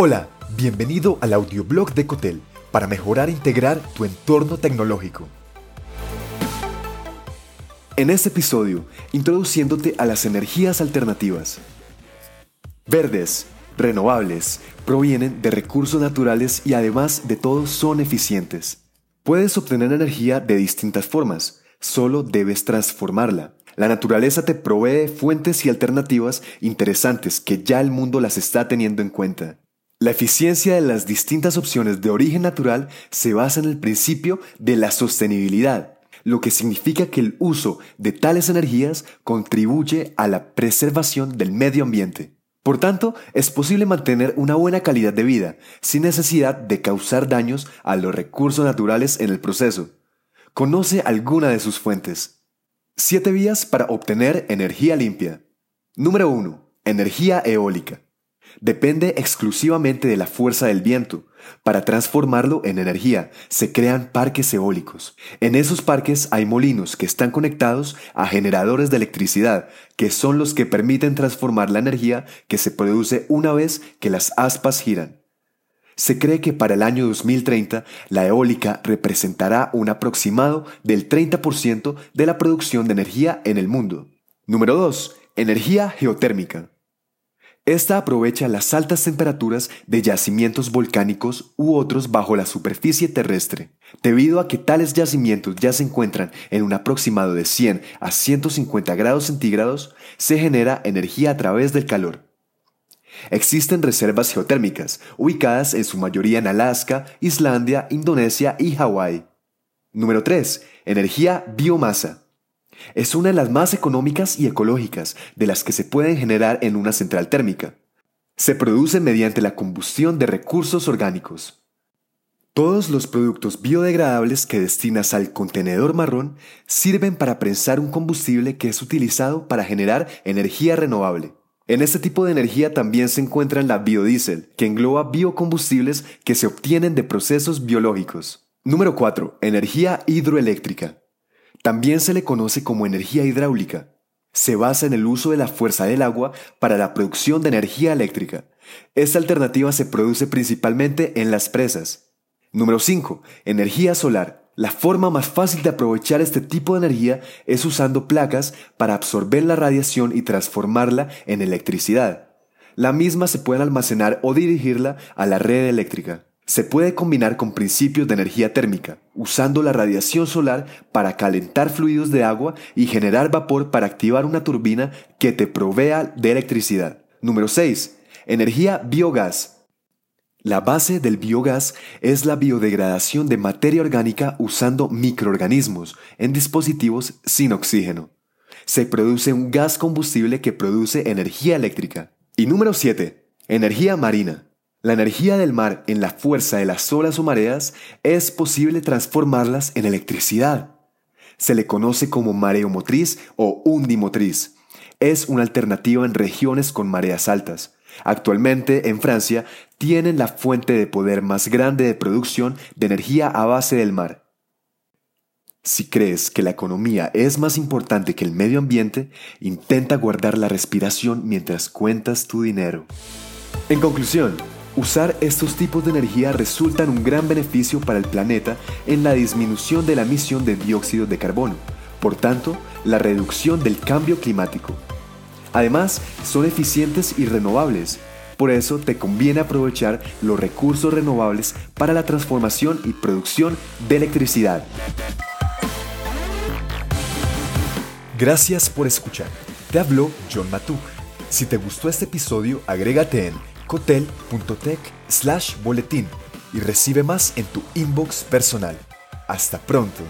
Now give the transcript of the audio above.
Hola, bienvenido al audioblog de Cotel para mejorar e integrar tu entorno tecnológico. En este episodio, introduciéndote a las energías alternativas. Verdes, renovables, provienen de recursos naturales y además de todo son eficientes. Puedes obtener energía de distintas formas, solo debes transformarla. La naturaleza te provee fuentes y alternativas interesantes que ya el mundo las está teniendo en cuenta. La eficiencia de las distintas opciones de origen natural se basa en el principio de la sostenibilidad, lo que significa que el uso de tales energías contribuye a la preservación del medio ambiente. Por tanto, es posible mantener una buena calidad de vida sin necesidad de causar daños a los recursos naturales en el proceso. Conoce alguna de sus fuentes. 7 vías para obtener energía limpia. Número 1. Energía eólica depende exclusivamente de la fuerza del viento. Para transformarlo en energía, se crean parques eólicos. En esos parques hay molinos que están conectados a generadores de electricidad, que son los que permiten transformar la energía que se produce una vez que las aspas giran. Se cree que para el año 2030 la eólica representará un aproximado del 30% de la producción de energía en el mundo. Número 2. Energía geotérmica. Esta aprovecha las altas temperaturas de yacimientos volcánicos u otros bajo la superficie terrestre. Debido a que tales yacimientos ya se encuentran en un aproximado de 100 a 150 grados centígrados, se genera energía a través del calor. Existen reservas geotérmicas, ubicadas en su mayoría en Alaska, Islandia, Indonesia y Hawái. Número 3. Energía biomasa. Es una de las más económicas y ecológicas de las que se pueden generar en una central térmica. Se produce mediante la combustión de recursos orgánicos. Todos los productos biodegradables que destinas al contenedor marrón sirven para prensar un combustible que es utilizado para generar energía renovable. En este tipo de energía también se encuentra la biodiesel, que engloba biocombustibles que se obtienen de procesos biológicos. Número 4. Energía hidroeléctrica. También se le conoce como energía hidráulica. Se basa en el uso de la fuerza del agua para la producción de energía eléctrica. Esta alternativa se produce principalmente en las presas. Número 5. Energía solar. La forma más fácil de aprovechar este tipo de energía es usando placas para absorber la radiación y transformarla en electricidad. La misma se puede almacenar o dirigirla a la red eléctrica. Se puede combinar con principios de energía térmica, usando la radiación solar para calentar fluidos de agua y generar vapor para activar una turbina que te provea de electricidad. Número 6. Energía biogás. La base del biogás es la biodegradación de materia orgánica usando microorganismos en dispositivos sin oxígeno. Se produce un gas combustible que produce energía eléctrica. Y número 7. Energía marina. La energía del mar en la fuerza de las olas o mareas es posible transformarlas en electricidad. Se le conoce como mareomotriz o undimotriz. Es una alternativa en regiones con mareas altas. Actualmente en Francia tienen la fuente de poder más grande de producción de energía a base del mar. Si crees que la economía es más importante que el medio ambiente, intenta guardar la respiración mientras cuentas tu dinero. En conclusión, Usar estos tipos de energía resulta en un gran beneficio para el planeta en la disminución de la emisión de dióxido de carbono, por tanto, la reducción del cambio climático. Además, son eficientes y renovables, por eso te conviene aprovechar los recursos renovables para la transformación y producción de electricidad. Gracias por escuchar. Te habló John Matuk. Si te gustó este episodio, agrégate en cotel.tech slash boletín y recibe más en tu inbox personal. Hasta pronto.